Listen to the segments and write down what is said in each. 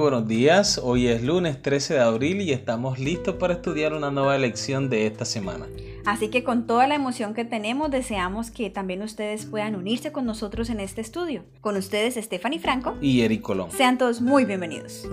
buenos días. Hoy es lunes 13 de abril y estamos listos para estudiar una nueva lección de esta semana. Así que con toda la emoción que tenemos, deseamos que también ustedes puedan unirse con nosotros en este estudio. Con ustedes, Stephanie Franco y Eric Colón. Sean todos muy bienvenidos.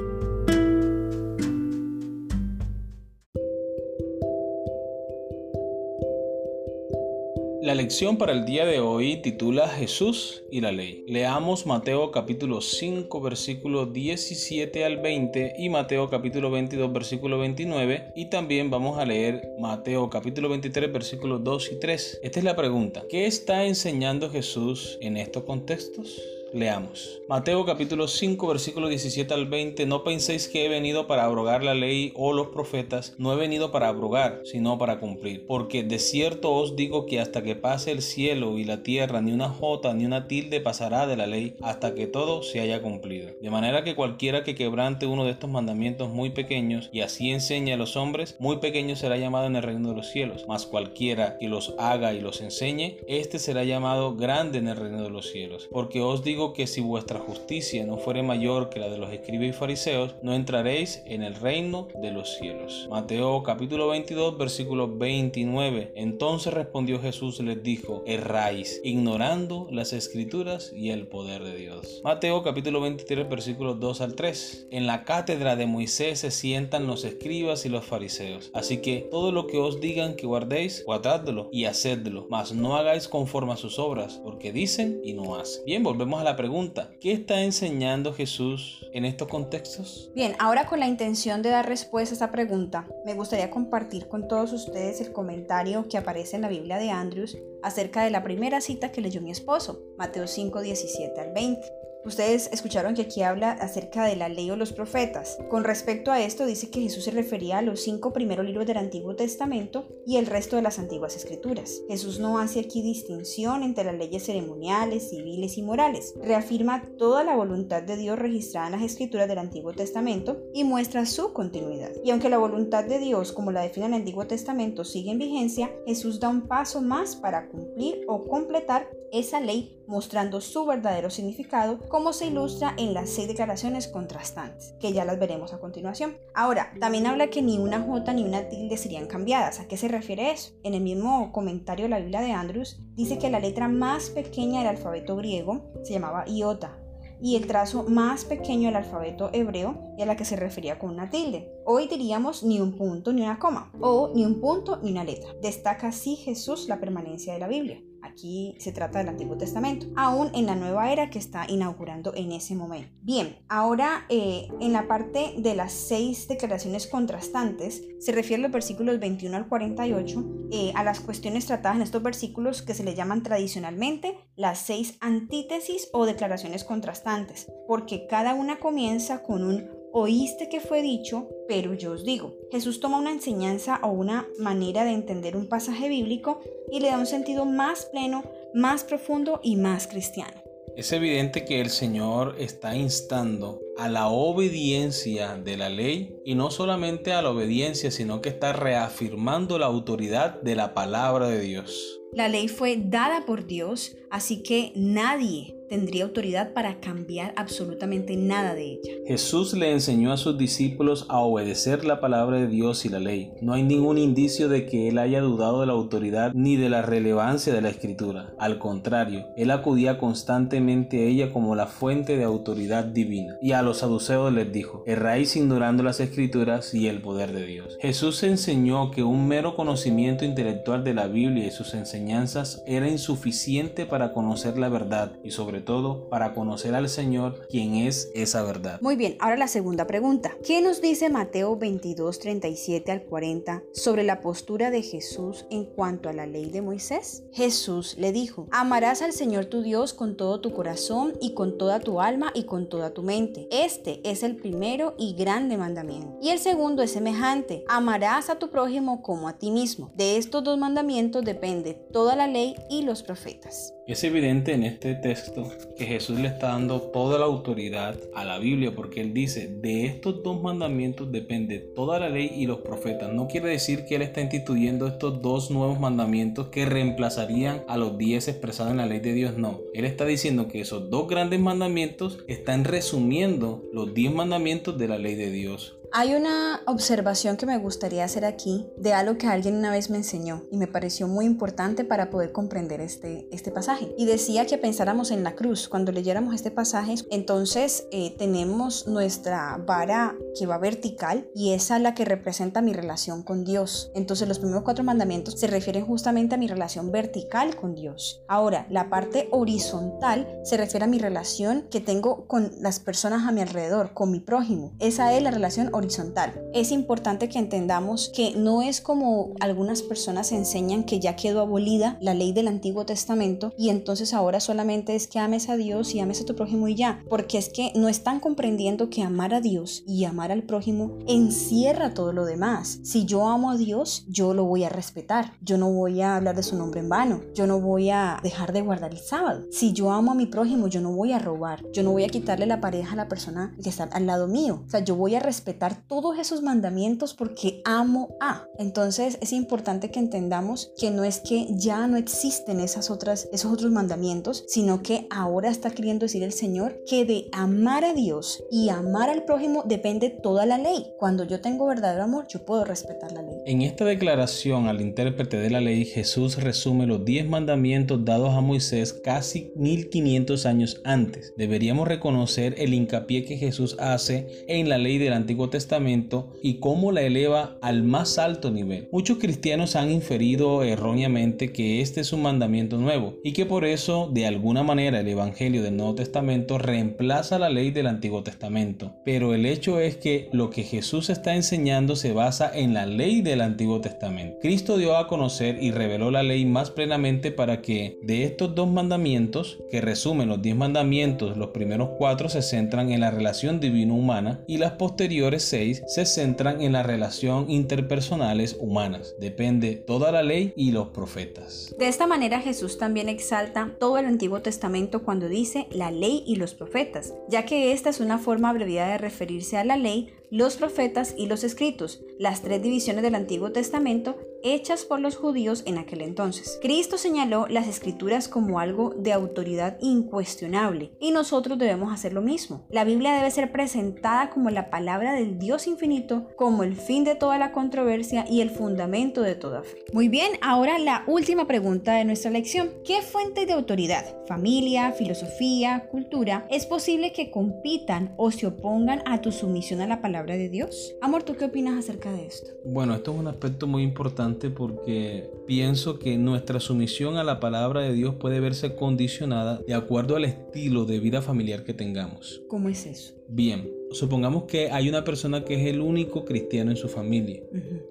La lección para el día de hoy titula Jesús y la ley. Leamos Mateo capítulo 5 versículo 17 al 20 y Mateo capítulo 22 versículo 29 y también vamos a leer Mateo capítulo 23 versículos 2 y 3. Esta es la pregunta. ¿Qué está enseñando Jesús en estos contextos? Leamos. Mateo capítulo 5 versículo 17 al 20. No penséis que he venido para abrogar la ley o los profetas. No he venido para abrogar, sino para cumplir. Porque de cierto os digo que hasta que pase el cielo y la tierra, ni una jota ni una tilde pasará de la ley hasta que todo se haya cumplido. De manera que cualquiera que quebrante uno de estos mandamientos muy pequeños y así enseñe a los hombres, muy pequeño será llamado en el reino de los cielos. Mas cualquiera que los haga y los enseñe, éste será llamado grande en el reino de los cielos. Porque os digo que si vuestra justicia no fuere mayor que la de los escribas y fariseos, no entraréis en el reino de los cielos. Mateo capítulo 22 versículo 29. Entonces respondió Jesús les dijo, erráis, ignorando las escrituras y el poder de Dios. Mateo capítulo 23 versículos 2 al 3. En la cátedra de Moisés se sientan los escribas y los fariseos. Así que todo lo que os digan que guardéis, guardadlo y hacedlo, mas no hagáis conforme a sus obras, porque dicen y no hacen. Bien, volvemos a la pregunta, ¿qué está enseñando Jesús en estos contextos? Bien, ahora con la intención de dar respuesta a esta pregunta, me gustaría compartir con todos ustedes el comentario que aparece en la Biblia de Andrews acerca de la primera cita que leyó mi esposo, Mateo 5, 17 al 20. Ustedes escucharon que aquí habla acerca de la ley o los profetas. Con respecto a esto, dice que Jesús se refería a los cinco primeros libros del Antiguo Testamento y el resto de las antiguas escrituras. Jesús no hace aquí distinción entre las leyes ceremoniales, civiles y morales. Reafirma toda la voluntad de Dios registrada en las escrituras del Antiguo Testamento y muestra su continuidad. Y aunque la voluntad de Dios, como la define el Antiguo Testamento, sigue en vigencia, Jesús da un paso más para cumplir o completar esa ley mostrando su verdadero significado, como se ilustra en las seis declaraciones contrastantes, que ya las veremos a continuación. Ahora, también habla que ni una J ni una tilde serían cambiadas. ¿A qué se refiere eso? En el mismo comentario de la Biblia de Andrews, dice que la letra más pequeña del alfabeto griego se llamaba iota, y el trazo más pequeño del alfabeto hebreo y a la que se refería con una tilde. Hoy diríamos ni un punto ni una coma, o ni un punto ni una letra. Destaca así Jesús la permanencia de la Biblia. Aquí se trata del Antiguo Testamento, aún en la nueva era que está inaugurando en ese momento. Bien, ahora eh, en la parte de las seis declaraciones contrastantes, se refiere los versículos 21 al 48 eh, a las cuestiones tratadas en estos versículos que se le llaman tradicionalmente las seis antítesis o declaraciones contrastantes, porque cada una comienza con un oíste que fue dicho, pero yo os digo. Jesús toma una enseñanza o una manera de entender un pasaje bíblico y le da un sentido más pleno, más profundo y más cristiano. Es evidente que el Señor está instando a la obediencia de la ley y no solamente a la obediencia, sino que está reafirmando la autoridad de la palabra de Dios. La ley fue dada por Dios, así que nadie tendría autoridad para cambiar absolutamente nada de ella. Jesús le enseñó a sus discípulos a obedecer la palabra de Dios y la ley. No hay ningún indicio de que él haya dudado de la autoridad ni de la relevancia de la escritura. Al contrario, él acudía constantemente a ella como la fuente de autoridad divina. Y a los saduceos les dijo, erráis ignorando las escrituras y el poder de Dios. Jesús enseñó que un mero conocimiento intelectual de la Biblia y sus enseñanzas era insuficiente para conocer la verdad y sobre todo para conocer al Señor, quien es esa verdad. Muy bien, ahora la segunda pregunta. ¿Qué nos dice Mateo 22, 37 al 40 sobre la postura de Jesús en cuanto a la ley de Moisés? Jesús le dijo, amarás al Señor tu Dios con todo tu corazón y con toda tu alma y con toda tu mente. Este es el primero y grande mandamiento. Y el segundo es semejante, amarás a tu prójimo como a ti mismo. De estos dos mandamientos depende toda la ley y los profetas. Es evidente en este texto que Jesús le está dando toda la autoridad a la Biblia porque él dice, de estos dos mandamientos depende toda la ley y los profetas. No quiere decir que él está instituyendo estos dos nuevos mandamientos que reemplazarían a los diez expresados en la ley de Dios, no. Él está diciendo que esos dos grandes mandamientos están resumiendo los diez mandamientos de la ley de Dios. Hay una observación que me gustaría hacer aquí de algo que alguien una vez me enseñó y me pareció muy importante para poder comprender este, este pasaje. Y decía que pensáramos en la cruz. Cuando leyéramos este pasaje, entonces eh, tenemos nuestra vara que va vertical y esa es la que representa mi relación con Dios. Entonces los primeros cuatro mandamientos se refieren justamente a mi relación vertical con Dios. Ahora, la parte horizontal se refiere a mi relación que tengo con las personas a mi alrededor, con mi prójimo. Esa es la relación horizontal. Es importante que entendamos que no es como algunas personas enseñan que ya quedó abolida la ley del Antiguo Testamento y entonces ahora solamente es que ames a Dios y ames a tu prójimo y ya, porque es que no están comprendiendo que amar a Dios y amar al prójimo encierra todo lo demás. Si yo amo a Dios, yo lo voy a respetar, yo no voy a hablar de su nombre en vano, yo no voy a dejar de guardar el sábado. Si yo amo a mi prójimo, yo no voy a robar, yo no voy a quitarle la pareja a la persona que está al lado mío, o sea, yo voy a respetar todos esos mandamientos porque amo a. Entonces es importante que entendamos que no es que ya no existen esas otras, esos otros mandamientos, sino que ahora está queriendo decir el Señor que de amar a Dios y amar al prójimo depende toda la ley. Cuando yo tengo verdadero amor, yo puedo respetar la ley. En esta declaración al intérprete de la ley, Jesús resume los 10 mandamientos dados a Moisés casi 1500 años antes. Deberíamos reconocer el hincapié que Jesús hace en la ley del Antiguo Testamento Testamento y cómo la eleva al más alto nivel. Muchos cristianos han inferido erróneamente que este es un mandamiento nuevo y que por eso de alguna manera el Evangelio del Nuevo Testamento reemplaza la ley del Antiguo Testamento. Pero el hecho es que lo que Jesús está enseñando se basa en la ley del Antiguo Testamento. Cristo dio a conocer y reveló la ley más plenamente para que de estos dos mandamientos, que resumen los diez mandamientos, los primeros cuatro se centran en la relación divino-humana y las posteriores se centran en la relación interpersonales humanas. Depende toda la ley y los profetas. De esta manera Jesús también exalta todo el Antiguo Testamento cuando dice la ley y los profetas, ya que esta es una forma abreviada de referirse a la ley, los profetas y los escritos, las tres divisiones del Antiguo Testamento hechas por los judíos en aquel entonces. Cristo señaló las escrituras como algo de autoridad incuestionable y nosotros debemos hacer lo mismo. La Biblia debe ser presentada como la palabra del Dios infinito, como el fin de toda la controversia y el fundamento de toda fe. Muy bien, ahora la última pregunta de nuestra lección. ¿Qué fuente de autoridad, familia, filosofía, cultura, es posible que compitan o se opongan a tu sumisión a la palabra de Dios? Amor, ¿tú qué opinas acerca de esto? Bueno, esto es un aspecto muy importante porque pienso que nuestra sumisión a la palabra de Dios puede verse condicionada de acuerdo al estilo de vida familiar que tengamos. ¿Cómo es eso? Bien, supongamos que hay una persona que es el único cristiano en su familia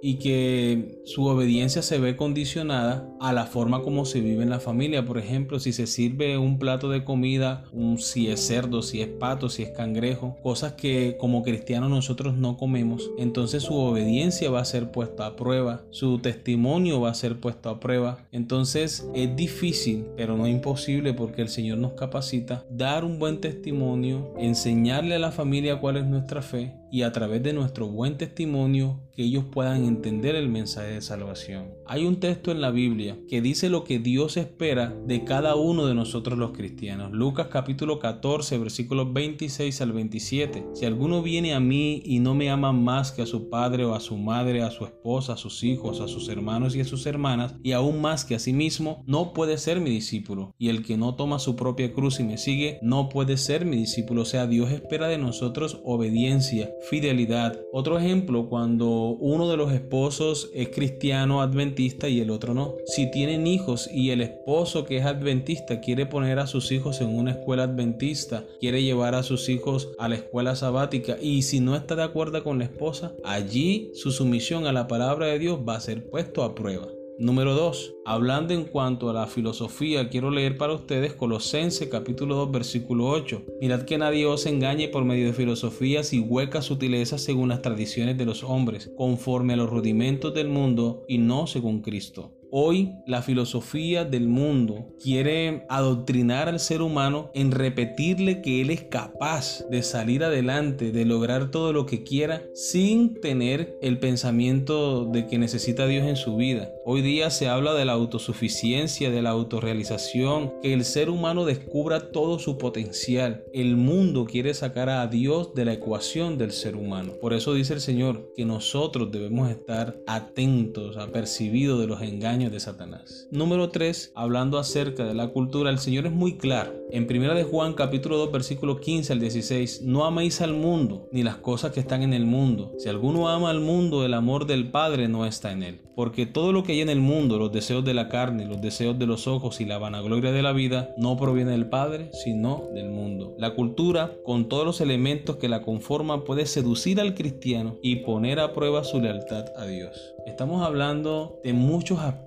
y que su obediencia se ve condicionada a la forma como se vive en la familia. Por ejemplo, si se sirve un plato de comida, un, si es cerdo, si es pato, si es cangrejo, cosas que como cristianos nosotros no comemos, entonces su obediencia va a ser puesta a prueba, su testimonio va a ser puesto a prueba. Entonces es difícil, pero no imposible porque el Señor nos capacita, dar un buen testimonio, enseñarle a la familia cuál es nuestra fe y a través de nuestro buen testimonio que ellos puedan entender el mensaje de salvación. Hay un texto en la Biblia que dice lo que Dios espera de cada uno de nosotros los cristianos. Lucas capítulo 14 versículos 26 al 27. Si alguno viene a mí y no me ama más que a su padre o a su madre, a su esposa, a sus hijos, a sus hermanos y a sus hermanas, y aún más que a sí mismo, no puede ser mi discípulo. Y el que no toma su propia cruz y me sigue, no puede ser mi discípulo. O sea, Dios espera de nosotros obediencia, fidelidad. Otro ejemplo, cuando uno de los esposos es cristiano adventista y el otro no. Si tienen hijos y el esposo que es adventista quiere poner a sus hijos en una escuela adventista, quiere llevar a sus hijos a la escuela sabática y si no está de acuerdo con la esposa, allí su sumisión a la palabra de Dios va a ser puesto a prueba. Número 2. Hablando en cuanto a la filosofía, quiero leer para ustedes Colosense capítulo 2 versículo 8. Mirad que nadie os engañe por medio de filosofías y huecas sutilezas según las tradiciones de los hombres, conforme a los rudimentos del mundo y no según Cristo. Hoy la filosofía del mundo quiere adoctrinar al ser humano en repetirle que él es capaz de salir adelante, de lograr todo lo que quiera sin tener el pensamiento de que necesita Dios en su vida. Hoy día se habla de la autosuficiencia, de la autorrealización, que el ser humano descubra todo su potencial. El mundo quiere sacar a Dios de la ecuación del ser humano. Por eso dice el Señor que nosotros debemos estar atentos, apercibidos de los engaños de Satanás. Número 3, hablando acerca de la cultura, el Señor es muy claro. En 1 de Juan capítulo 2 versículo 15 al 16, no améis al mundo ni las cosas que están en el mundo. Si alguno ama al mundo, el amor del Padre no está en él. Porque todo lo que hay en el mundo, los deseos de la carne, los deseos de los ojos y la vanagloria de la vida, no proviene del Padre, sino del mundo. La cultura, con todos los elementos que la conforman, puede seducir al cristiano y poner a prueba su lealtad a Dios. Estamos hablando de muchos aspectos,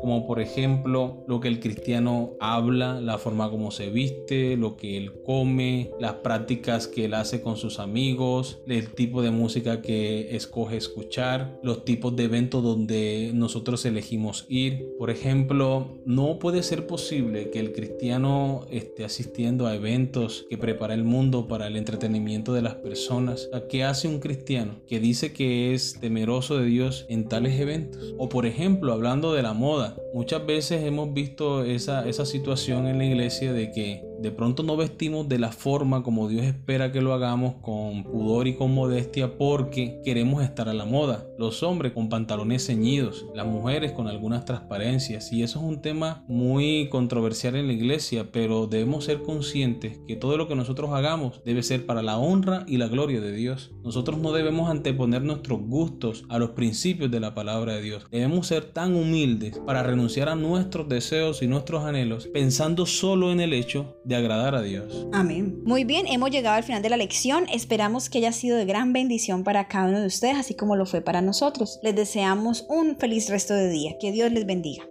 como por ejemplo lo que el cristiano habla, la forma como se viste, lo que él come, las prácticas que él hace con sus amigos, el tipo de música que escoge escuchar, los tipos de eventos donde nosotros elegimos ir. Por ejemplo, no puede ser posible que el cristiano esté asistiendo a eventos que prepara el mundo para el entretenimiento de las personas. ¿Qué hace un cristiano que dice que es temeroso de Dios en tales eventos? O por ejemplo, hablando de la moda, muchas veces hemos visto esa, esa situación en la iglesia de que de pronto no vestimos de la forma como Dios espera que lo hagamos con pudor y con modestia porque queremos estar a la moda. Los hombres con pantalones ceñidos, las mujeres con algunas transparencias y eso es un tema muy controversial en la iglesia, pero debemos ser conscientes que todo lo que nosotros hagamos debe ser para la honra y la gloria de Dios. Nosotros no debemos anteponer nuestros gustos a los principios de la palabra de Dios. Debemos ser tan humildes para renunciar a nuestros deseos y nuestros anhelos pensando solo en el hecho de agradar a Dios. Amén. Muy bien, hemos llegado al final de la lección. Esperamos que haya sido de gran bendición para cada uno de ustedes, así como lo fue para nosotros. Les deseamos un feliz resto de día. Que Dios les bendiga.